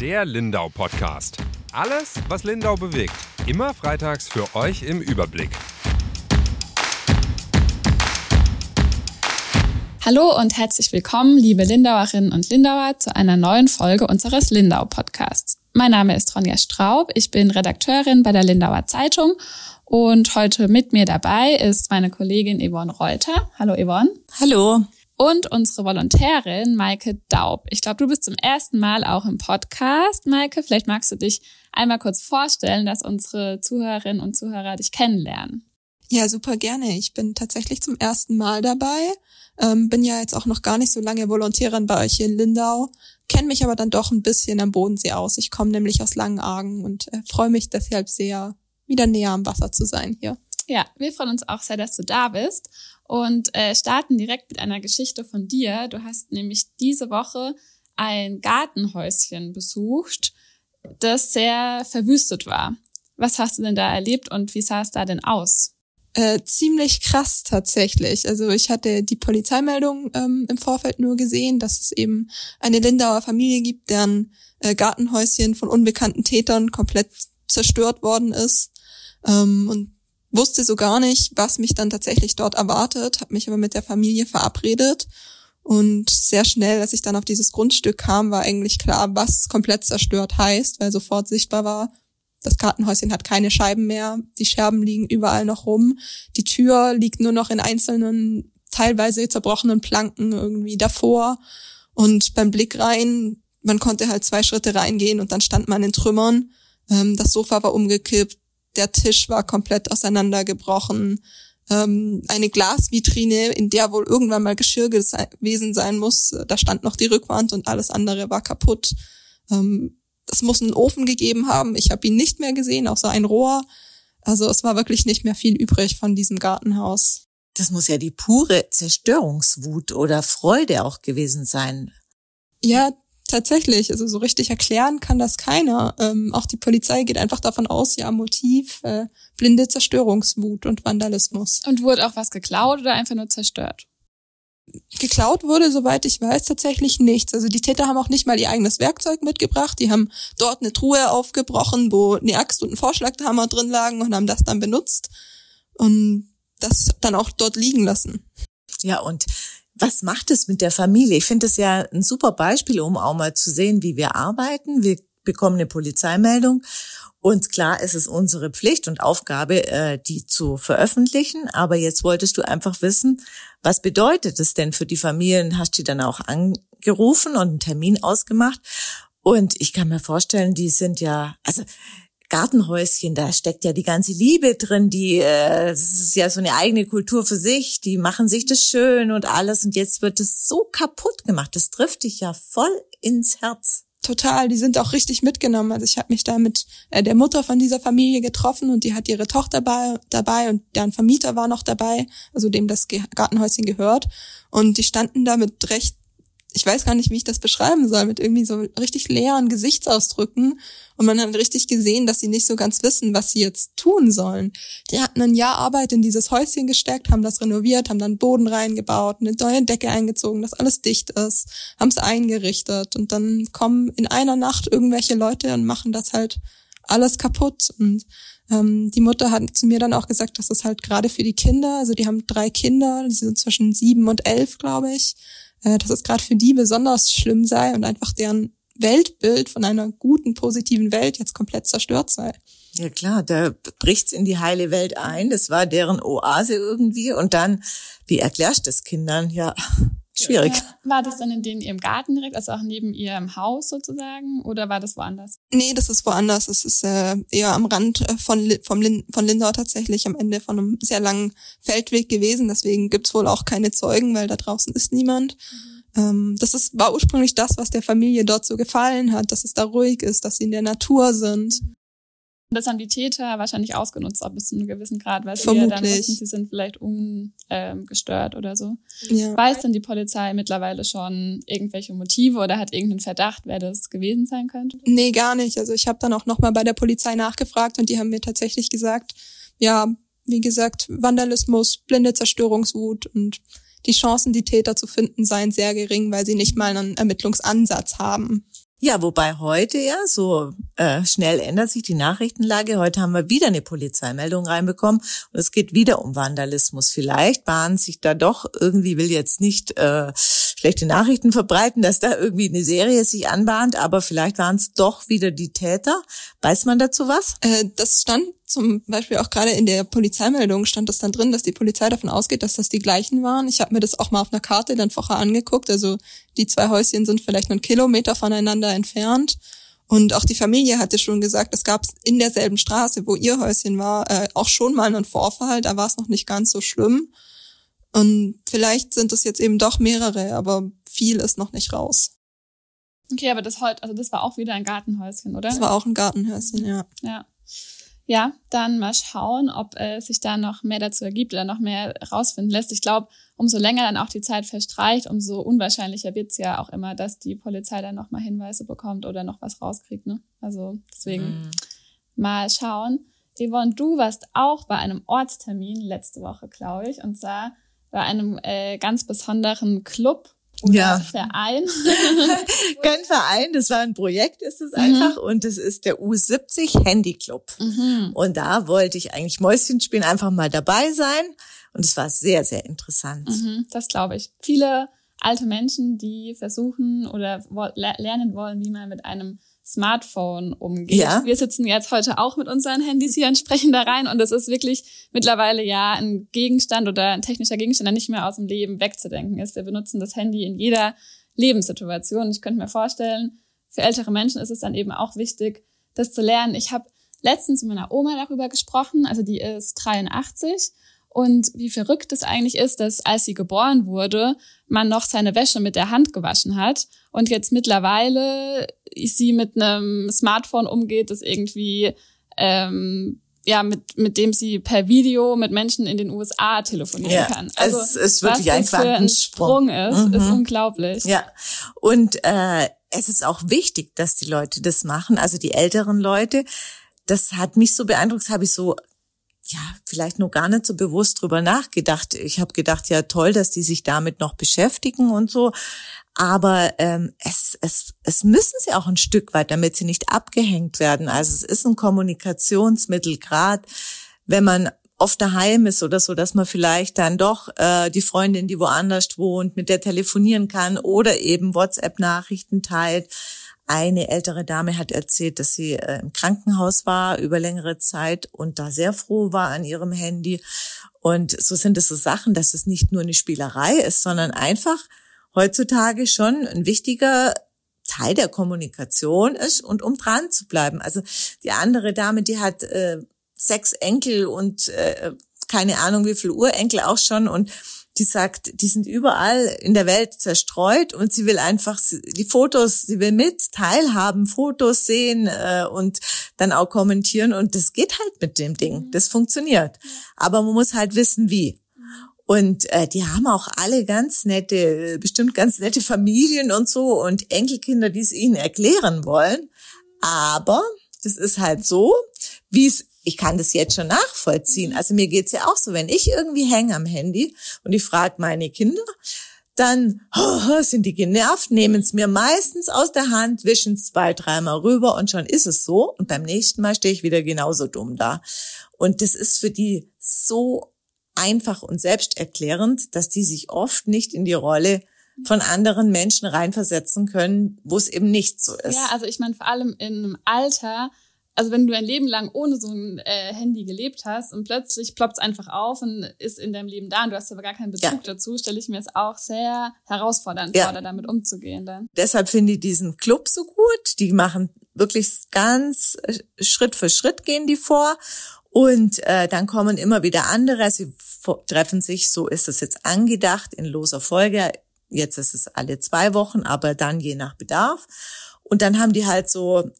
Der Lindau Podcast. Alles, was Lindau bewegt. Immer freitags für euch im Überblick. Hallo und herzlich willkommen, liebe Lindauerinnen und Lindauer, zu einer neuen Folge unseres Lindau Podcasts. Mein Name ist Ronja Straub, ich bin Redakteurin bei der Lindauer Zeitung und heute mit mir dabei ist meine Kollegin Yvonne Reuter. Hallo Yvonne. Hallo und unsere Volontärin Maike Daub. Ich glaube, du bist zum ersten Mal auch im Podcast. Maike, vielleicht magst du dich einmal kurz vorstellen, dass unsere Zuhörerinnen und Zuhörer dich kennenlernen. Ja, super gerne. Ich bin tatsächlich zum ersten Mal dabei. Ähm, bin ja jetzt auch noch gar nicht so lange Volontärin bei euch hier in Lindau, kenne mich aber dann doch ein bisschen am Bodensee aus. Ich komme nämlich aus Langenargen und äh, freue mich deshalb sehr, wieder näher am Wasser zu sein hier. Ja, wir freuen uns auch sehr, dass du da bist und äh, starten direkt mit einer Geschichte von dir. Du hast nämlich diese Woche ein Gartenhäuschen besucht, das sehr verwüstet war. Was hast du denn da erlebt und wie sah es da denn aus? Äh, ziemlich krass tatsächlich. Also ich hatte die Polizeimeldung ähm, im Vorfeld nur gesehen, dass es eben eine Lindauer Familie gibt, deren äh, Gartenhäuschen von unbekannten Tätern komplett zerstört worden ist. Ähm, und wusste so gar nicht, was mich dann tatsächlich dort erwartet, habe mich aber mit der Familie verabredet und sehr schnell, als ich dann auf dieses Grundstück kam, war eigentlich klar, was komplett zerstört heißt, weil sofort sichtbar war, das Gartenhäuschen hat keine Scheiben mehr, die Scherben liegen überall noch rum, die Tür liegt nur noch in einzelnen, teilweise zerbrochenen Planken irgendwie davor und beim Blick rein, man konnte halt zwei Schritte reingehen und dann stand man in Trümmern. Ähm, das Sofa war umgekippt, der Tisch war komplett auseinandergebrochen. Ähm, eine Glasvitrine, in der wohl irgendwann mal Geschirr gewesen sein muss. Da stand noch die Rückwand und alles andere war kaputt. Ähm, es muss einen Ofen gegeben haben. Ich habe ihn nicht mehr gesehen, außer ein Rohr. Also es war wirklich nicht mehr viel übrig von diesem Gartenhaus. Das muss ja die pure Zerstörungswut oder Freude auch gewesen sein. Ja, Tatsächlich, also so richtig erklären kann das keiner. Ähm, auch die Polizei geht einfach davon aus, ja, Motiv, äh, blinde Zerstörungswut und Vandalismus. Und wurde auch was geklaut oder einfach nur zerstört? Geklaut wurde, soweit ich weiß, tatsächlich nichts. Also die Täter haben auch nicht mal ihr eigenes Werkzeug mitgebracht. Die haben dort eine Truhe aufgebrochen, wo eine Axt und ein Vorschlaghammer drin lagen und haben das dann benutzt und das dann auch dort liegen lassen. Ja, und was macht es mit der Familie? Ich finde es ja ein super Beispiel, um auch mal zu sehen, wie wir arbeiten. Wir bekommen eine Polizeimeldung und klar ist es unsere Pflicht und Aufgabe, äh, die zu veröffentlichen. Aber jetzt wolltest du einfach wissen, was bedeutet es denn für die Familien? Hast du dann auch angerufen und einen Termin ausgemacht? Und ich kann mir vorstellen, die sind ja, also Gartenhäuschen, da steckt ja die ganze Liebe drin, die äh, das ist ja so eine eigene Kultur für sich, die machen sich das schön und alles und jetzt wird es so kaputt gemacht. Das trifft dich ja voll ins Herz. Total, die sind auch richtig mitgenommen. Also ich habe mich da mit äh, der Mutter von dieser Familie getroffen und die hat ihre Tochter dabei, dabei und deren Vermieter war noch dabei, also dem das Gartenhäuschen gehört. Und die standen da mit recht ich weiß gar nicht, wie ich das beschreiben soll, mit irgendwie so richtig leeren Gesichtsausdrücken. Und man hat richtig gesehen, dass sie nicht so ganz wissen, was sie jetzt tun sollen. Die hatten ein Jahr Arbeit in dieses Häuschen gesteckt, haben das renoviert, haben dann Boden reingebaut, eine neue Decke eingezogen, dass alles dicht ist, haben es eingerichtet. Und dann kommen in einer Nacht irgendwelche Leute und machen das halt alles kaputt. Und ähm, die Mutter hat zu mir dann auch gesagt, dass es halt gerade für die Kinder, also die haben drei Kinder, die sind zwischen sieben und elf, glaube ich, äh, dass es gerade für die besonders schlimm sei und einfach deren Weltbild von einer guten, positiven Welt jetzt komplett zerstört sei. Ja klar, da bricht's in die heile Welt ein. Das war deren Oase irgendwie. Und dann, wie erklärst du das Kindern? Ja, schwierig. Ja, war das dann in den ihrem Garten direkt, also auch neben ihrem Haus sozusagen, oder war das woanders? Nee, das ist woanders. Es ist äh, eher am Rand äh, von, vom Lin von Lindau tatsächlich, am Ende von einem sehr langen Feldweg gewesen. Deswegen gibt's wohl auch keine Zeugen, weil da draußen ist niemand. Mhm. Ähm, das ist, war ursprünglich das, was der Familie dort so gefallen hat, dass es da ruhig ist, dass sie in der Natur sind. Das haben die Täter wahrscheinlich ausgenutzt, ab bis zu einem gewissen Grad, weil sie ja dann wussten, sie sind vielleicht ungestört ähm, oder so. Ja. Weiß denn die Polizei mittlerweile schon irgendwelche Motive oder hat irgendeinen Verdacht, wer das gewesen sein könnte? Nee, gar nicht. Also ich habe dann auch nochmal bei der Polizei nachgefragt und die haben mir tatsächlich gesagt, ja, wie gesagt, Vandalismus, blinde Zerstörungswut und die Chancen, die Täter zu finden, seien sehr gering, weil sie nicht mal einen Ermittlungsansatz haben. Ja, wobei heute ja so äh, schnell ändert sich die Nachrichtenlage. Heute haben wir wieder eine Polizeimeldung reinbekommen und es geht wieder um Vandalismus. Vielleicht bahnen sich da doch irgendwie will jetzt nicht äh, schlechte Nachrichten verbreiten, dass da irgendwie eine Serie sich anbahnt, aber vielleicht waren es doch wieder die Täter. Weiß man dazu was? Äh, das stand zum Beispiel auch gerade in der Polizeimeldung stand das dann drin, dass die Polizei davon ausgeht, dass das die gleichen waren. Ich habe mir das auch mal auf einer Karte dann vorher angeguckt. Also die zwei Häuschen sind vielleicht einen Kilometer voneinander entfernt. Und auch die Familie hatte schon gesagt, es gab in derselben Straße, wo ihr Häuschen war, äh, auch schon mal einen Vorfall. Da war es noch nicht ganz so schlimm. Und vielleicht sind es jetzt eben doch mehrere, aber viel ist noch nicht raus. Okay, aber das heute, also das war auch wieder ein Gartenhäuschen, oder? Das war auch ein Gartenhäuschen, ja. Ja. Ja, dann mal schauen, ob äh, sich da noch mehr dazu ergibt oder noch mehr rausfinden lässt. Ich glaube, umso länger dann auch die Zeit verstreicht, umso unwahrscheinlicher wird's ja auch immer, dass die Polizei dann noch mal Hinweise bekommt oder noch was rauskriegt. Ne? Also deswegen mhm. mal schauen. Yvonne, du warst auch bei einem Ortstermin letzte Woche, glaube ich, und zwar bei einem äh, ganz besonderen Club ja. Verein. Kein Verein, das war ein Projekt, ist es mhm. einfach. Und das ist der U70 Handy Club. Mhm. Und da wollte ich eigentlich Mäuschen spielen, einfach mal dabei sein. Und es war sehr, sehr interessant. Mhm, das glaube ich. Viele alte Menschen, die versuchen oder lernen wollen, wie man mit einem Smartphone umgeht. Ja. Wir sitzen jetzt heute auch mit unseren Handys hier und sprechen da rein und das ist wirklich mittlerweile ja ein Gegenstand oder ein technischer Gegenstand, der nicht mehr aus dem Leben wegzudenken ist. Wir benutzen das Handy in jeder Lebenssituation. Ich könnte mir vorstellen, für ältere Menschen ist es dann eben auch wichtig, das zu lernen. Ich habe letztens mit meiner Oma darüber gesprochen, also die ist 83 und wie verrückt es eigentlich ist, dass als sie geboren wurde, man noch seine Wäsche mit der Hand gewaschen hat und jetzt mittlerweile sie mit einem Smartphone umgeht, das irgendwie ähm, ja, mit, mit dem sie per Video mit Menschen in den USA telefonieren ja, kann. Also es ist wirklich was ein das für ein Sprung ist, mhm. ist unglaublich. Ja. Und äh, es ist auch wichtig, dass die Leute das machen, also die älteren Leute. Das hat mich so beeindruckt, das habe ich so ja, vielleicht nur gar nicht so bewusst drüber nachgedacht. Ich habe gedacht, ja toll, dass die sich damit noch beschäftigen und so. Aber ähm, es, es, es müssen sie auch ein Stück weit, damit sie nicht abgehängt werden. Also es ist ein Kommunikationsmittel, gerade wenn man oft daheim ist oder so, dass man vielleicht dann doch äh, die Freundin, die woanders wohnt, mit der telefonieren kann oder eben WhatsApp-Nachrichten teilt. Eine ältere Dame hat erzählt, dass sie äh, im Krankenhaus war über längere Zeit und da sehr froh war an ihrem Handy. Und so sind es so Sachen, dass es nicht nur eine Spielerei ist, sondern einfach heutzutage schon ein wichtiger Teil der Kommunikation ist und um dran zu bleiben. Also die andere Dame, die hat äh, sechs Enkel und äh, keine Ahnung wie viel Urenkel auch schon und die sagt, die sind überall in der Welt zerstreut und sie will einfach die Fotos, sie will mit teilhaben, Fotos sehen äh, und dann auch kommentieren und das geht halt mit dem Ding, mhm. das funktioniert. Aber man muss halt wissen, wie. Und äh, die haben auch alle ganz nette, bestimmt ganz nette Familien und so und Enkelkinder, die es ihnen erklären wollen. Aber das ist halt so, wie es ich kann das jetzt schon nachvollziehen. Also mir geht's ja auch so, wenn ich irgendwie hänge am Handy und ich frage meine Kinder, dann oh, sind die genervt, nehmen es mir meistens aus der Hand, wischen es zwei, dreimal rüber und schon ist es so. Und beim nächsten Mal stehe ich wieder genauso dumm da. Und das ist für die so einfach und selbsterklärend, dass die sich oft nicht in die Rolle von anderen Menschen reinversetzen können, wo es eben nicht so ist. Ja, also ich meine vor allem in einem Alter, also wenn du ein Leben lang ohne so ein äh, Handy gelebt hast und plötzlich ploppt es einfach auf und ist in deinem Leben da und du hast aber gar keinen Bezug ja. dazu, stelle ich mir es auch sehr herausfordernd ja. vor, damit umzugehen dann. Deshalb finde ich diesen Club so gut. Die machen wirklich ganz äh, Schritt für Schritt gehen die vor und äh, dann kommen immer wieder andere. Sie treffen sich, so ist es jetzt angedacht, in loser Folge. Jetzt ist es alle zwei Wochen, aber dann je nach Bedarf. Und dann haben die halt so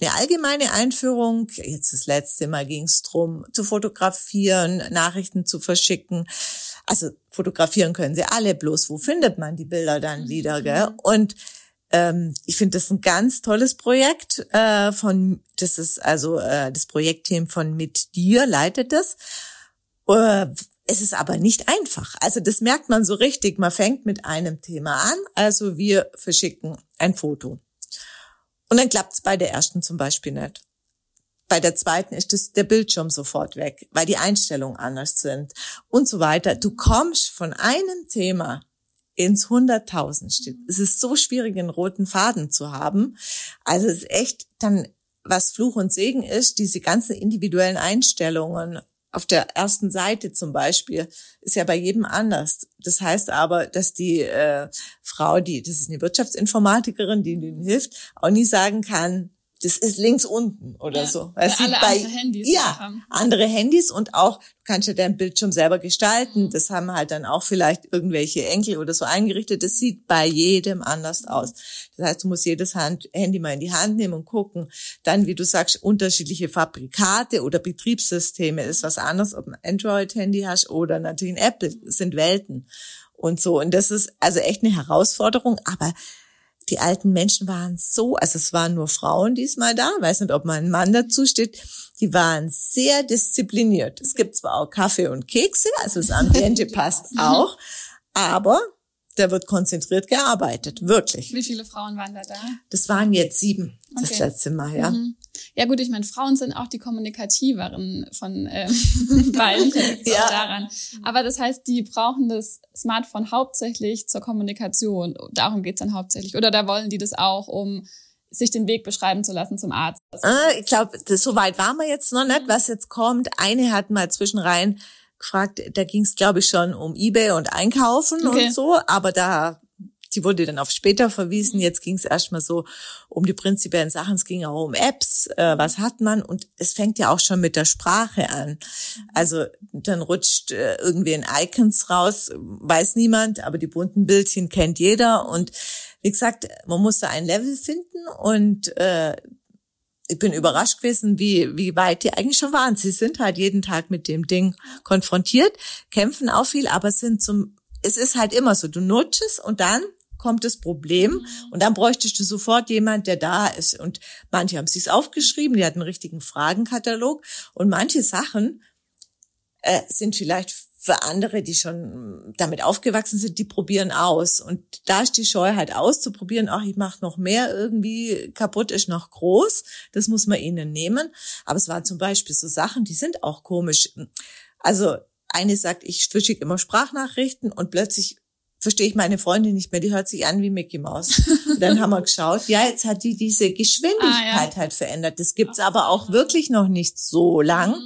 eine allgemeine Einführung. Jetzt das letzte Mal ging es drum, zu fotografieren, Nachrichten zu verschicken. Also fotografieren können sie alle, bloß wo findet man die Bilder dann mhm. wieder? Gell? Und ähm, ich finde das ein ganz tolles Projekt äh, von, das ist also äh, das Projektteam von Mit dir leitet das. Äh, es ist aber nicht einfach. Also das merkt man so richtig. Man fängt mit einem Thema an. Also wir verschicken ein Foto. Und dann klappt's bei der ersten zum Beispiel nicht. Bei der zweiten ist das, der Bildschirm sofort weg, weil die Einstellungen anders sind und so weiter. Du kommst von einem Thema ins Hunderttausendste. Es ist so schwierig, einen roten Faden zu haben. Also es ist echt dann, was Fluch und Segen ist, diese ganzen individuellen Einstellungen auf der ersten Seite zum Beispiel ist ja bei jedem anders. Das heißt aber, dass die äh, Frau, die, das ist eine Wirtschaftsinformatikerin, die ihnen hilft, auch nie sagen kann, das ist links unten oder Ja, so. weil sie alle andere Handys ja, haben. andere Handys und auch, du kannst ja dein Bildschirm selber gestalten. Mhm. Das haben halt dann auch vielleicht irgendwelche Enkel oder so eingerichtet. Das sieht bei jedem anders aus. Das heißt, du musst jedes Hand, Handy mal in die Hand nehmen und gucken. Dann, wie du sagst, unterschiedliche Fabrikate oder Betriebssysteme ist was anderes, ob ein Android-Handy hast oder natürlich ein Apple. Das sind Welten und so. Und das ist also echt eine Herausforderung, aber die alten Menschen waren so, also es waren nur Frauen diesmal da, weiß nicht, ob mal ein Mann dazu steht, die waren sehr diszipliniert. Es gibt zwar auch Kaffee und Kekse, also das Ambiente passt auch, aber da wird konzentriert gearbeitet, wirklich. Wie viele Frauen waren da da? Das waren jetzt sieben, das Okay. letzte Mal, ja. Mhm. Ja gut, ich meine, Frauen sind auch die kommunikativeren von ähm, beiden. Ja. daran. Aber das heißt, die brauchen das Smartphone hauptsächlich zur Kommunikation. Darum geht's dann hauptsächlich. Oder da wollen die das auch, um sich den Weg beschreiben zu lassen zum Arzt. Ah, ich glaube, so weit waren wir jetzt noch nicht, was jetzt kommt. Eine hat mal zwischenrein gefragt, da ging es, glaube ich, schon um Ebay und Einkaufen Okay. und so, aber da, die wurde dann auf später verwiesen. Jetzt ging es erstmal so um die prinzipiellen Sachen. Es ging auch um Apps, äh, was hat man und es fängt ja auch schon mit der Sprache an. Also dann rutscht äh, irgendwie ein Icons raus, weiß niemand, aber die bunten Bildchen kennt jeder und wie gesagt, man muss da ein Level finden und äh, ich bin überrascht gewesen, wie, wie weit die eigentlich schon waren. Sie sind halt jeden Tag mit dem Ding konfrontiert, kämpfen auch viel, aber sind zum, es ist halt immer so, du nutzt es und dann kommt das Problem und dann bräuchtest du sofort jemand, der da ist. Und manche haben sich's aufgeschrieben, die hatten einen richtigen Fragenkatalog und manche Sachen äh, sind vielleicht für andere, die schon damit aufgewachsen sind, die probieren aus. Und da ist die Scheu halt auszuprobieren, ach, ich mache noch mehr irgendwie kaputt, ist noch groß. Das muss man ihnen nehmen. Aber es waren zum Beispiel so Sachen, die sind auch komisch. Also eine sagt, ich verschicke immer Sprachnachrichten und plötzlich verstehe ich meine Freundin nicht mehr, die hört sich an wie Mickey Mouse. Und dann haben wir geschaut, ja, jetzt hat die diese Geschwindigkeit Ah, halt verändert. Das gibt's aber auch wirklich noch nicht so lang.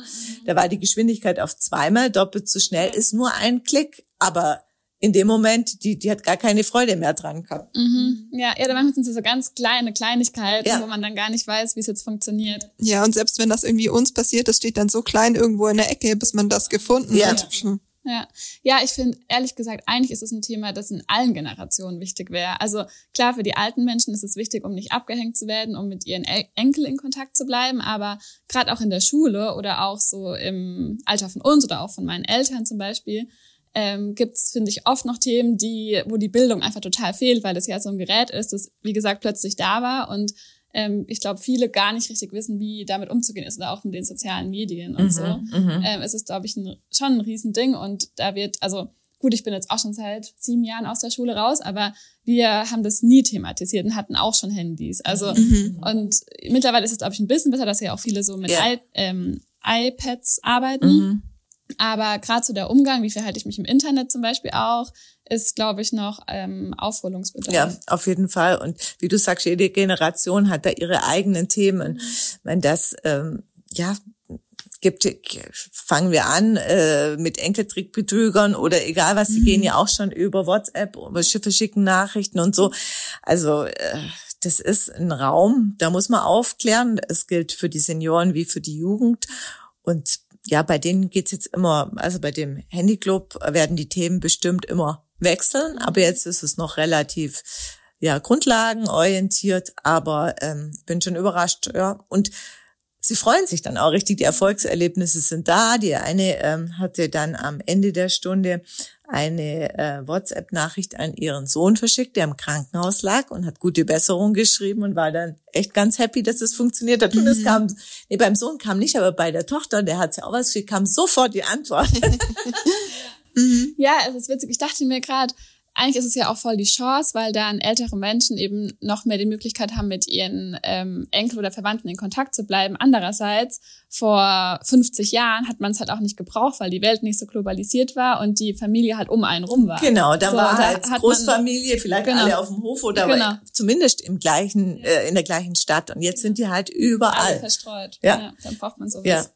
Da war die Geschwindigkeit auf zweimal doppelt so schnell, ist nur ein Klick, aber in dem Moment, die, die hat gar keine Freude mehr dran gehabt. Mhm. Ja, ja, da manchmal sind es so ganz kleine Kleinigkeiten, Ja. wo man dann gar nicht weiß, wie es jetzt funktioniert. Ja, und selbst wenn das irgendwie uns passiert, das steht dann so klein irgendwo in der Ecke, bis man das gefunden Ja. hat. Hm. Ja, ja, ich finde, ehrlich gesagt, eigentlich ist es ein Thema, das in allen Generationen wichtig wäre. Also klar, für die alten Menschen ist es wichtig, um nicht abgehängt zu werden, um mit ihren El Enkel in Kontakt zu bleiben. Aber gerade auch in der Schule oder auch so im Alter von uns oder auch von meinen Eltern zum Beispiel, ähm, gibt's finde ich, oft noch Themen, die, wo die Bildung einfach total fehlt, weil es ja so ein Gerät ist, das, wie gesagt, plötzlich da war und ähm, ich glaube, viele gar nicht richtig wissen, wie damit umzugehen ist oder auch mit den sozialen Medien und so. Ähm, es ist, glaube ich, ein, schon ein Riesending und da wird, also gut, ich bin jetzt auch schon seit sieben Jahren aus der Schule raus, aber wir haben das nie thematisiert und hatten auch schon Handys. Also und mittlerweile ist es, glaube ich, ein bisschen besser, dass ja auch viele so mit Ja. I ähm, iPads arbeiten. Mhm. Aber gerade so der Umgang, wie verhalte ich mich im Internet zum Beispiel auch, ist, glaube ich, noch ähm, Aufholungsbedarf. Ja, auf jeden Fall. Und wie du sagst, jede Generation hat da ihre eigenen Themen. Wenn das, ähm, ja, gibt, fangen wir an äh, mit Enkeltrickbetrügern oder egal was, die gehen ja auch schon über WhatsApp, über Schiffe schicken Nachrichten und so. Also äh, das ist ein Raum, da muss man aufklären. Es gilt für die Senioren wie für die Jugend. Und ja, bei denen geht's jetzt immer, also bei dem Handyclub werden die Themen bestimmt immer wechseln, aber jetzt ist es noch relativ ja grundlagenorientiert, aber ähm, bin schon überrascht, ja. Und sie freuen sich dann auch richtig. Die Erfolgserlebnisse sind da. Die eine ähm, hatte dann am Ende der Stunde eine äh, WhatsApp-Nachricht an ihren Sohn verschickt, der im Krankenhaus lag und hat gute Besserung geschrieben und war dann echt ganz happy, dass es funktioniert hat. Und es kam, nee, beim Sohn kam nicht, aber bei der Tochter, der hat ja auch was geschickt, kam sofort die Antwort. Ja, es ist witzig. Ich dachte mir gerade, eigentlich ist es ja auch voll die Chance, weil dann ältere Menschen eben noch mehr die Möglichkeit haben, mit ihren ähm, Enkel oder Verwandten in Kontakt zu bleiben. Andererseits, vor 50 Jahren hat man es halt auch nicht gebraucht, weil die Welt nicht so globalisiert war und die Familie halt um einen rum war. Genau, da so, war halt da Großfamilie, vielleicht genau. alle auf dem Hof oder genau. zumindest im gleichen, äh, in der gleichen Stadt. Und jetzt sind die halt überall. Alle verstreut. Ja. ja dann braucht man sowas. Ja.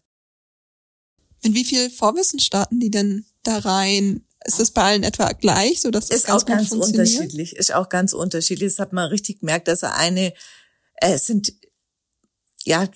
In wie viel Vorwissen starten die denn da rein? Ist das bei allen etwa gleich, so dass das ist ganz auch ganz unterschiedlich. Ist auch ganz unterschiedlich. Das hat man richtig gemerkt, dass eine äh, es sind ja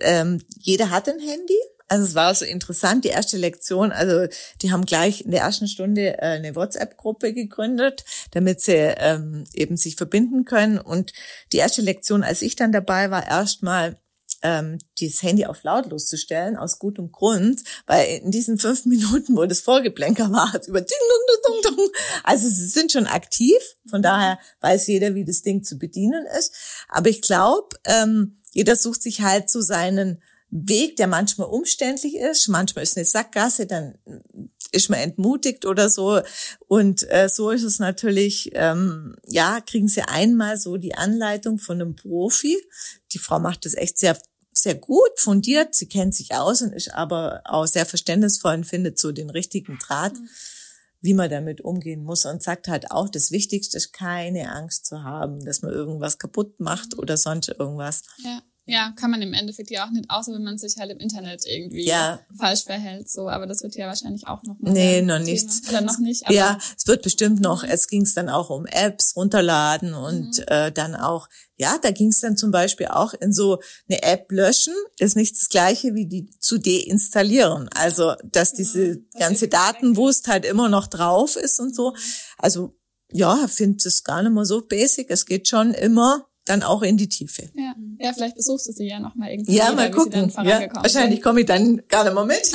ähm, jeder hat ein Handy. Also es war so interessant, die erste Lektion, also die haben gleich in der ersten Stunde äh, eine WhatsApp-Gruppe gegründet, damit sie ähm, eben sich verbinden können. Und die erste Lektion, als ich dann dabei war, erstmal ähm, das Handy auf lautlos zu stellen, aus gutem Grund, weil in diesen fünf Minuten, wo das Vorgeplänker war, über ding, ding, ding, ding, also sie sind schon aktiv, von daher weiß jeder, wie das Ding zu bedienen ist. Aber ich glaube, ähm, jeder sucht sich halt so seinen Weg, der manchmal umständlich ist, manchmal ist eine Sackgasse, dann ist man entmutigt oder so. Und äh, so ist es natürlich, ähm, ja, kriegen sie einmal so die Anleitung von einem Profi. Die Frau macht das echt sehr sehr gut, fundiert, sie kennt sich aus und ist aber auch sehr verständnisvoll und findet so den richtigen Draht, mhm. wie man damit umgehen muss und sagt halt auch, das Wichtigste ist keine Angst zu haben, dass man irgendwas kaputt macht mhm. oder sonst irgendwas. Ja. Ja, kann man im Endeffekt ja auch nicht, außer wenn man sich halt im Internet irgendwie ja. falsch verhält. So, aber das wird ja wahrscheinlich auch noch mal Nee, noch nicht. Oder noch nicht. ja, es wird bestimmt noch, mhm. es ging es dann auch um Apps runterladen und mhm. äh, dann auch, ja, da ging es dann zum Beispiel auch in so eine App löschen, ist nicht das gleiche wie die zu deinstallieren. Also, dass genau. diese ganze Datenwust halt immer noch drauf ist und so. Also, ja, finde es gar nicht mehr so basic. Es geht schon immer dann auch in die Tiefe. Ja, ja vielleicht besuchst du sie ja noch mal irgendwie. Ja, mal gucken. Ja, wahrscheinlich komme ich dann gar nicht mehr mit.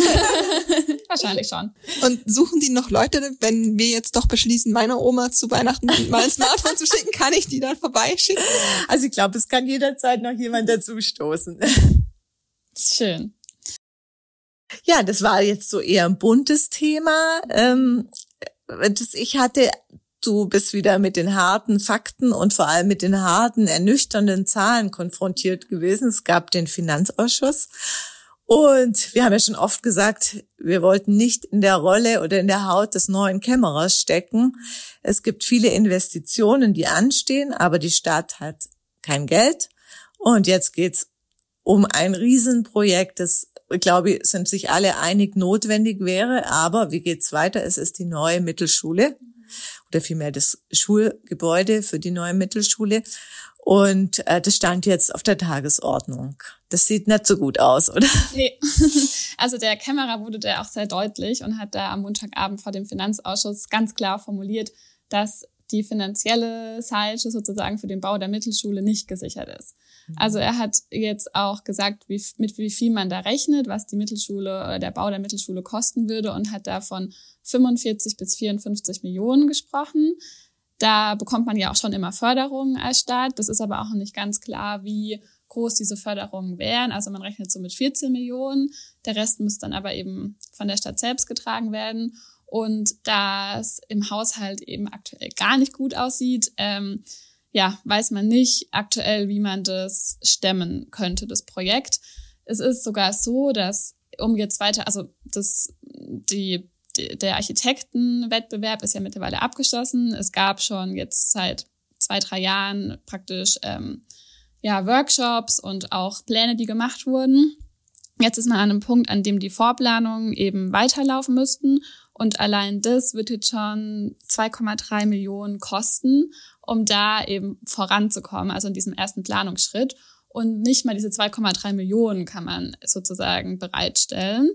wahrscheinlich schon. Und suchen die noch Leute, wenn wir jetzt doch beschließen, meiner Oma zu Weihnachten mal ein Smartphone zu schicken, kann ich die dann vorbeischicken? Also ich glaube, es kann jederzeit noch jemand dazu stoßen. Schön. Ja, das war jetzt so eher ein buntes Thema. Ähm, das ich hatte du bist wieder mit den harten Fakten und vor allem mit den harten, ernüchternden Zahlen konfrontiert gewesen. Es gab den Finanzausschuss. Und wir haben ja schon oft gesagt, wir wollten nicht in der Rolle oder in der Haut des neuen Kämmerers stecken. Es gibt viele Investitionen, die anstehen, aber die Stadt hat kein Geld. Und jetzt geht's um ein Riesenprojekt, das, glaube ich, sind sich alle einig notwendig wäre. Aber wie geht's weiter? Es ist die neue Mittelschule oder vielmehr das Schulgebäude für die neue Mittelschule. Und äh, das stand jetzt auf der Tagesordnung. Das sieht nicht so gut aus, oder? Nee. Also der Kämmerer wurde da auch sehr deutlich und hat da am Montagabend vor dem Finanzausschuss ganz klar formuliert, dass die finanzielle Seite sozusagen für den Bau der Mittelschule nicht gesichert ist. Also er hat jetzt auch gesagt, wie, mit wie viel man da rechnet, was die Mittelschule oder der Bau der Mittelschule kosten würde und hat davon 45 bis 54 Millionen gesprochen. Da bekommt man ja auch schon immer Förderungen als Staat. Das ist aber auch nicht ganz klar, wie groß diese Förderungen wären. Also man rechnet so mit 14 Millionen. Der Rest müsste dann aber eben von der Stadt selbst getragen werden. Und da es im Haushalt eben aktuell gar nicht gut aussieht, ähm, ja, weiß man nicht aktuell, wie man das stemmen könnte, das Projekt. Es ist sogar so, dass um jetzt weiter, also das, die, die der Architektenwettbewerb ist ja mittlerweile abgeschlossen. Es gab schon jetzt seit zwei, drei Jahren praktisch ähm, ja, Workshops und auch Pläne, die gemacht wurden. Jetzt ist man an einem Punkt, an dem die Vorplanungen eben weiterlaufen müssten. Und allein das wird jetzt schon 2,3 Millionen kosten um da eben voranzukommen, also in diesem ersten Planungsschritt. Und nicht mal diese 2,3 Millionen kann man sozusagen bereitstellen.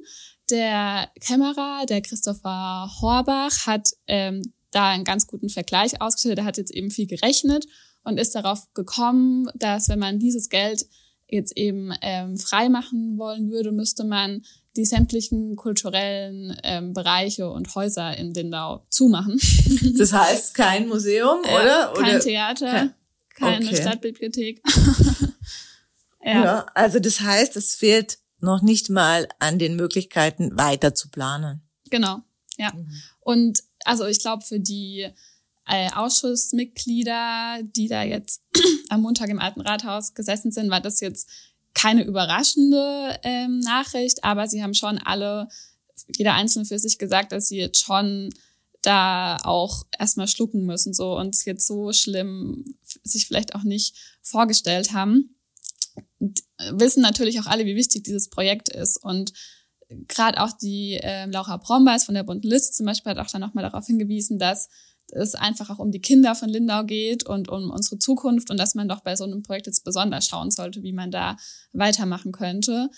Der Kämmerer, der Christopher Horbach, hat ähm, da einen ganz guten Vergleich ausgestellt. Er hat jetzt eben viel gerechnet und ist darauf gekommen, dass wenn man dieses Geld jetzt eben ähm, frei machen wollen würde, müsste man die sämtlichen kulturellen ähm, Bereiche und Häuser in Lindau zumachen. Das heißt kein Museum, oder? Kein oder? Theater, kein, keine okay. Stadtbibliothek. ja. ja, also das heißt, es fehlt noch nicht mal an den Möglichkeiten, weiter zu planen. Genau, ja. Mhm. Und also ich glaube, für die äh, Ausschussmitglieder, die da jetzt am Montag im Alten Rathaus gesessen sind, war das jetzt keine überraschende ähm, Nachricht, aber sie haben schon alle, jeder Einzelne für sich gesagt, dass sie jetzt schon da auch erstmal schlucken müssen so und es jetzt so schlimm sich vielleicht auch nicht vorgestellt haben. Und wissen natürlich auch alle, wie wichtig dieses Projekt ist und gerade auch die äh, Laura Brombeis von der Bund List zum Beispiel hat auch dann nochmal darauf hingewiesen, dass es einfach auch um die Kinder von Lindau geht und um unsere Zukunft und dass man doch bei so einem Projekt jetzt besonders schauen sollte, wie man da weitermachen könnte.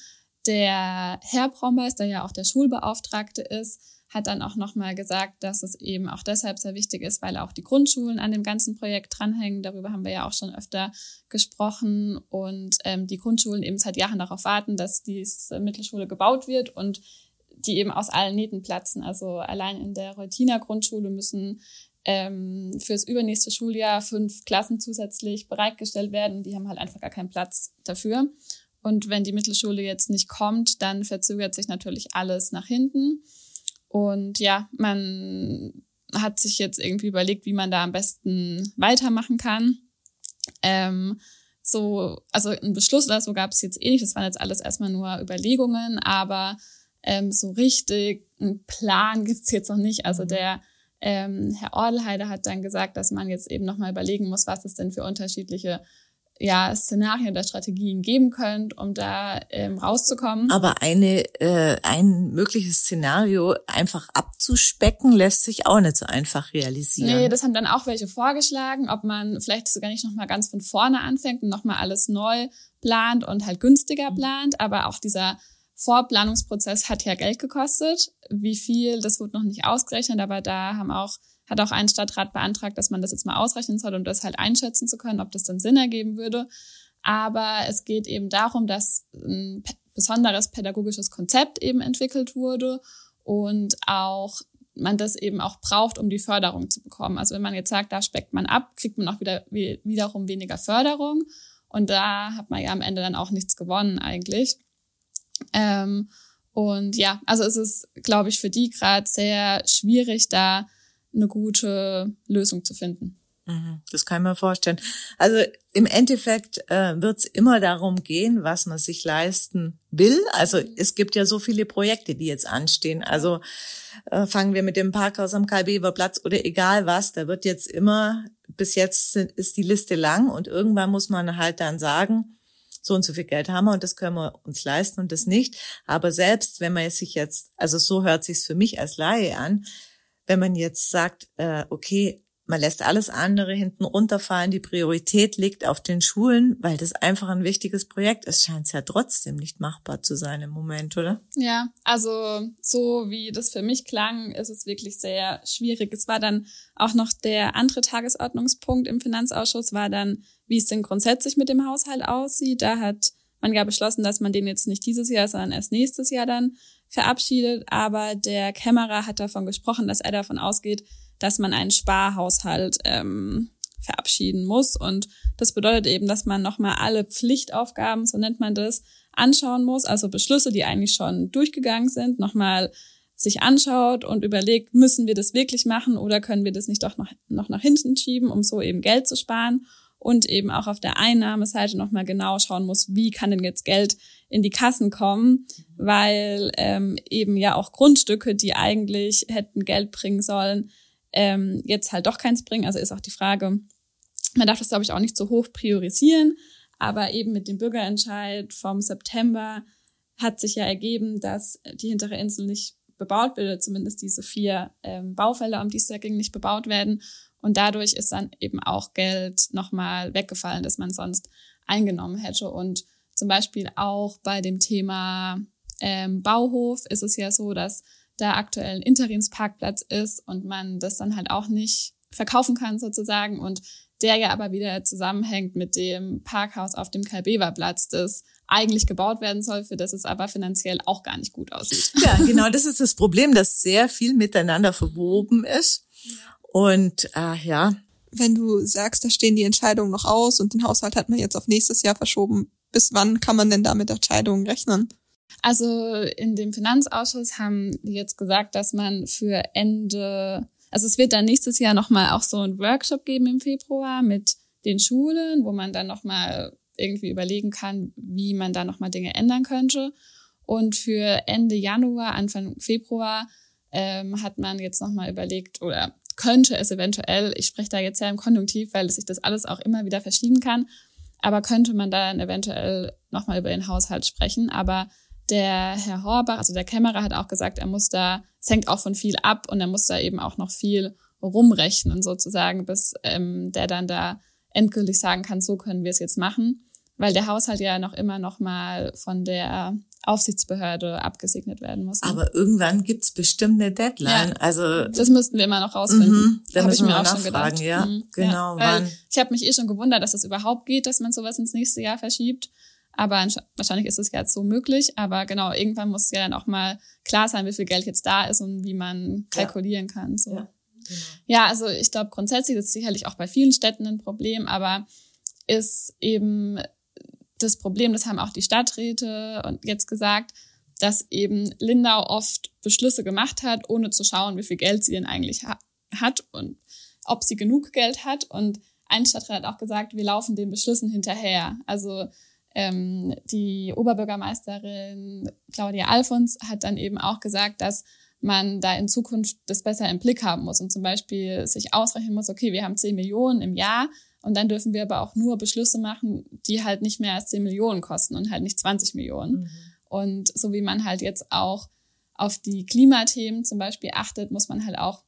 Der Herr Brombeis, der ja auch der Schulbeauftragte ist, hat dann auch nochmal gesagt, dass es eben auch deshalb sehr wichtig ist, weil auch die Grundschulen an dem ganzen Projekt dranhängen. Darüber haben wir ja auch schon öfter gesprochen und ähm, die Grundschulen eben seit Jahren darauf warten, dass diese Mittelschule gebaut wird und die eben aus allen Nähten platzen. Also allein in der Reutiner Grundschule müssen ähm, fürs übernächste Schuljahr fünf Klassen zusätzlich bereitgestellt werden. Die haben halt einfach gar keinen Platz dafür. Und wenn die Mittelschule jetzt nicht kommt, dann verzögert sich natürlich alles nach hinten. Und ja, man hat sich jetzt irgendwie überlegt, wie man da am besten weitermachen kann. Ähm, so, also ein Beschluss oder so gab es jetzt eh nicht. Das waren jetzt alles erstmal nur Überlegungen, aber ähm, so richtig einen Plan gibt's jetzt noch nicht. Also mhm. der ähm, Herr Ordelheide hat dann gesagt, dass man jetzt eben nochmal überlegen muss, was es denn für unterschiedliche ja, Szenarien oder Strategien geben könnt, um da ähm, rauszukommen. Aber eine, äh, ein mögliches Szenario einfach abzuspecken, lässt sich auch nicht so einfach realisieren. Nee, das haben dann auch welche vorgeschlagen, ob man vielleicht sogar nicht nochmal ganz von vorne anfängt und nochmal alles neu plant und halt günstiger plant. Aber auch dieser Vorplanungsprozess hat ja Geld gekostet. Wie viel, das wird noch nicht ausgerechnet, aber da haben auch hat auch ein Stadtrat beantragt, dass man das jetzt mal ausrechnen soll, um das halt einschätzen zu können, ob das dann Sinn ergeben würde. Aber es geht eben darum, dass ein besonderes pädagogisches Konzept eben entwickelt wurde und auch man das eben auch braucht, um die Förderung zu bekommen. Also wenn man jetzt sagt, da speckt man ab, kriegt man auch wieder wiederum weniger Förderung und da hat man ja am Ende dann auch nichts gewonnen eigentlich. Ähm, und ja, also es ist, glaube ich, für die gerade sehr schwierig, da eine gute Lösung zu finden. Mhm, das kann ich mir vorstellen. Also im Endeffekt äh, wird es immer darum gehen, was man sich leisten will. Also es gibt ja so viele Projekte, die jetzt anstehen. Also äh, fangen wir mit dem Parkhaus am Karl-Bever-Platz oder egal was, da wird jetzt immer, bis jetzt sind, ist die Liste lang und irgendwann muss man halt dann sagen, so und so viel Geld haben wir und das können wir uns leisten und das nicht. Aber selbst wenn man sich jetzt, also so hört sich's für mich als Laie an, wenn man jetzt sagt, äh, okay, man lässt alles andere hinten runterfallen, die Priorität liegt auf den Schulen, weil das einfach ein wichtiges Projekt ist, scheint es ja trotzdem nicht machbar zu sein im Moment, oder? Ja, also so wie das für mich klang, ist es wirklich sehr schwierig. Es war dann auch noch der andere Tagesordnungspunkt im Finanzausschuss, war dann, wie es denn grundsätzlich mit dem Haushalt aussieht. Da hat man ja beschlossen, dass man den jetzt nicht dieses Jahr, sondern erst nächstes Jahr dann verabschiedet, aber der Kämmerer hat davon gesprochen, dass er davon ausgeht, dass man einen Sparhaushalt ähm, verabschieden muss. Und das bedeutet eben, dass man nochmal alle Pflichtaufgaben, so nennt man das, anschauen muss, also Beschlüsse, die eigentlich schon durchgegangen sind, nochmal sich anschaut und überlegt, müssen wir das wirklich machen oder können wir das nicht doch noch, noch nach hinten schieben, um so eben Geld zu sparen? Und eben auch auf der Einnahmeseite nochmal genau schauen muss, wie kann denn jetzt Geld in die Kassen kommen, weil ähm, eben ja auch Grundstücke, die eigentlich hätten Geld bringen sollen, ähm, jetzt halt doch keins bringen. Also ist auch die Frage, man darf das, glaube ich, auch nicht so hoch priorisieren, aber eben mit dem Bürgerentscheid vom September hat sich ja ergeben, dass die hintere Insel nicht bebaut wird, zumindest diese vier ähm, Baufelder, um die es da ging, nicht bebaut werden. Und dadurch ist dann eben auch Geld nochmal weggefallen, das man sonst eingenommen hätte. Und zum Beispiel auch bei dem Thema ähm, Bauhof ist es ja so, dass da aktuell ein Interimsparkplatz ist und man das dann halt auch nicht verkaufen kann sozusagen und der ja aber wieder zusammenhängt mit dem Parkhaus auf dem Kalbewa-Platz, das eigentlich gebaut werden soll, für das es aber finanziell auch gar nicht gut aussieht. Ja, genau, das ist das Problem, dass sehr viel miteinander verwoben ist. Und äh, ja. Wenn du sagst, da stehen die Entscheidungen noch aus und den Haushalt hat man jetzt auf nächstes Jahr verschoben, bis wann kann man denn da mit Entscheidungen rechnen? Also in dem Finanzausschuss haben die jetzt gesagt, dass man für Ende also es wird dann nächstes Jahr nochmal auch so ein Workshop geben im Februar mit den Schulen, wo man dann nochmal irgendwie überlegen kann, wie man da nochmal Dinge ändern könnte. Und für Ende Januar, Anfang Februar ähm, hat man jetzt nochmal überlegt oder könnte es eventuell, ich spreche da jetzt ja im Konjunktiv, weil sich das alles auch immer wieder verschieben kann, aber könnte man dann eventuell nochmal über den Haushalt sprechen. Aber der Herr Horbach, also der Kämmerer, hat auch gesagt, er muss da, es hängt auch von viel ab und er muss da eben auch noch viel rumrechnen sozusagen, bis ähm, der dann da endgültig sagen kann, so können wir es jetzt machen, weil der Haushalt ja noch immer noch mal von der Aufsichtsbehörde abgesegnet werden muss. Ne? Aber irgendwann gibt's bestimmt eine Deadline. Ja, also das müssten wir immer noch rausfinden. Mhm, da müssen ich mir wir auch nachfragen, schon gedacht. ja, mhm, genau. Ja? Ich habe mich eh schon gewundert, dass es das überhaupt geht, dass man sowas ins nächste Jahr verschiebt. Aber wahrscheinlich ist es ja jetzt so möglich. Aber genau, irgendwann muss ja dann auch mal klar sein, wie viel Geld jetzt da ist und wie man kalkulieren ja. kann. So. Ja, genau. ja, also ich glaube grundsätzlich ist sicherlich auch bei vielen Städten ein Problem, aber ist eben das Problem, das haben auch die Stadträte und jetzt gesagt, dass eben Lindau oft Beschlüsse gemacht hat, ohne zu schauen, wie viel Geld sie denn eigentlich ha hat und ob sie genug Geld hat. Und ein Stadtrat hat auch gesagt, wir laufen den Beschlüssen hinterher. Also ähm, die Oberbürgermeisterin Claudia Alfons hat dann eben auch gesagt, dass man da in Zukunft das besser im Blick haben muss und zum Beispiel sich ausrechnen muss, okay, wir haben 10 Millionen im Jahr, und dann dürfen wir aber auch nur Beschlüsse machen, die halt nicht mehr als 10 Millionen kosten und halt nicht 20 Millionen. Mhm. Und so wie man halt jetzt auch auf die Klimathemen zum Beispiel achtet, muss man halt auch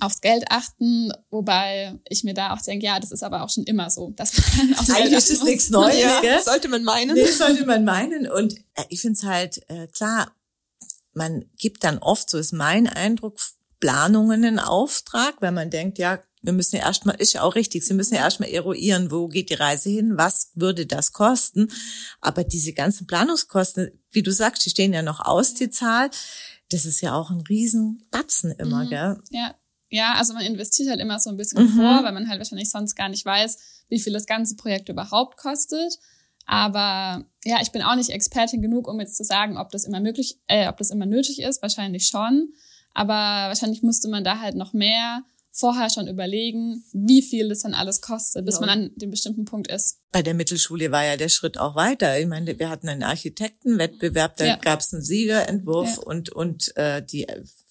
aufs Geld achten, wobei ich mir da auch denke, ja, das ist aber auch schon immer so. Dass man aufs Eigentlich ist das nichts Neues, ja, gell? sollte man meinen. Nee, sollte man meinen. Und äh, ich finde es halt, äh, klar, man gibt dann oft, so ist mein Eindruck, Planungen in Auftrag, weil man denkt, ja, wir müssen ja erstmal, ist ja auch richtig, Sie müssen ja erstmal eruieren, wo geht die Reise hin, was würde das kosten. Aber diese ganzen Planungskosten, wie du sagst, die stehen ja noch aus, die Zahl. Das ist ja auch ein Riesenbatzen immer, mhm. gell? Ja. Ja, also man investiert halt immer so ein bisschen mhm. vor, weil man halt wahrscheinlich sonst gar nicht weiß, wie viel das ganze Projekt überhaupt kostet. Aber ja, ich bin auch nicht Expertin genug, um jetzt zu sagen, ob das immer möglich, äh, ob das immer nötig ist. Wahrscheinlich schon. Aber wahrscheinlich müsste man da halt noch mehr vorher schon überlegen, wie viel das dann alles kostet, bis ja. man an dem bestimmten Punkt ist. Bei der Mittelschule war ja der Schritt auch weiter. Ich meine, wir hatten einen Architektenwettbewerb, da ja. gab es einen Siegerentwurf ja. und und äh, die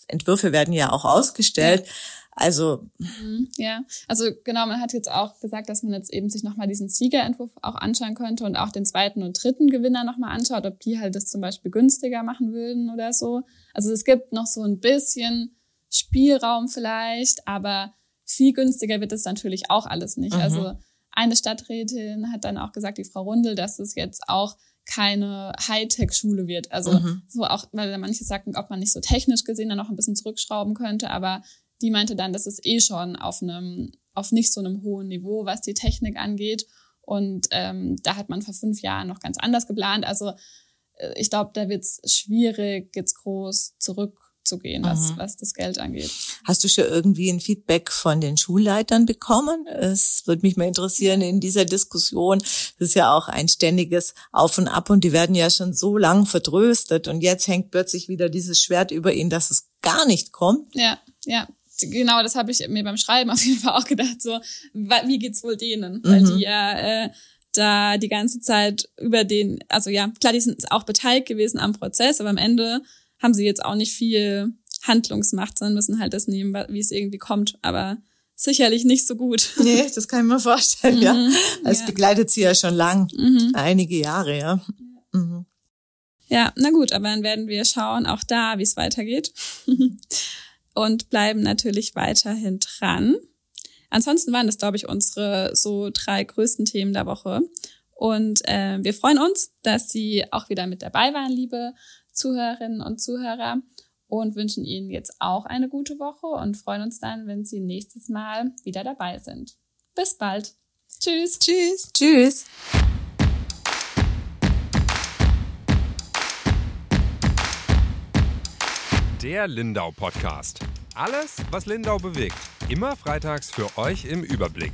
Entwürfe werden ja auch ausgestellt. Also mhm, ja, also genau, man hat jetzt auch gesagt, dass man jetzt eben sich nochmal diesen Siegerentwurf auch anschauen könnte und auch den zweiten und dritten Gewinner nochmal anschaut, ob die halt das zum Beispiel günstiger machen würden oder so. Also es gibt noch so ein bisschen Spielraum vielleicht, aber viel günstiger wird es natürlich auch alles nicht. Mhm. Also eine Stadträtin hat dann auch gesagt, die Frau Rundel, dass es jetzt auch keine Hightech-Schule wird. Also mhm. so auch, weil manche sagten, ob man nicht so technisch gesehen dann noch ein bisschen zurückschrauben könnte, aber die meinte dann, das ist eh schon auf einem, auf nicht so einem hohen Niveau, was die Technik angeht. Und ähm, da hat man vor fünf Jahren noch ganz anders geplant. Also äh, ich glaube, da wird es schwierig, jetzt groß zurück zu gehen, was, mhm. was das Geld angeht. Hast du schon irgendwie ein Feedback von den Schulleitern bekommen? Es würde mich mal interessieren in dieser Diskussion. Das ist ja auch ein ständiges Auf und Ab und die werden ja schon so lang vertröstet und jetzt hängt plötzlich wieder dieses Schwert über ihnen, dass es gar nicht kommt. Ja, ja. Genau, das habe ich mir beim Schreiben auf jeden Fall auch gedacht. So, wie geht's wohl denen? Mhm. Weil die ja äh, da die ganze Zeit über den, also ja, klar, die sind auch beteiligt gewesen am Prozess, aber am Ende haben sie jetzt auch nicht viel Handlungsmacht, sondern müssen halt das nehmen, wie es irgendwie kommt. Aber sicherlich nicht so gut. Nee, das kann ich mir vorstellen, mhm, ja. Es ja. begleitet sie ja schon lang, mhm. einige Jahre, ja. Mhm. Ja, na gut, aber dann werden wir schauen, auch da, wie es weitergeht. Und bleiben natürlich weiterhin dran. Ansonsten waren das, glaube ich, unsere so drei größten Themen der Woche. Und äh, wir freuen uns, dass Sie auch wieder mit dabei waren, liebe Zuhörerinnen und Zuhörer und wünschen Ihnen jetzt auch eine gute Woche und freuen uns dann, wenn Sie nächstes Mal wieder dabei sind. Bis bald. Tschüss. Tschüss. Tschüss. Der Lindau Podcast. Alles, was Lindau bewegt. Immer freitags für euch im Überblick.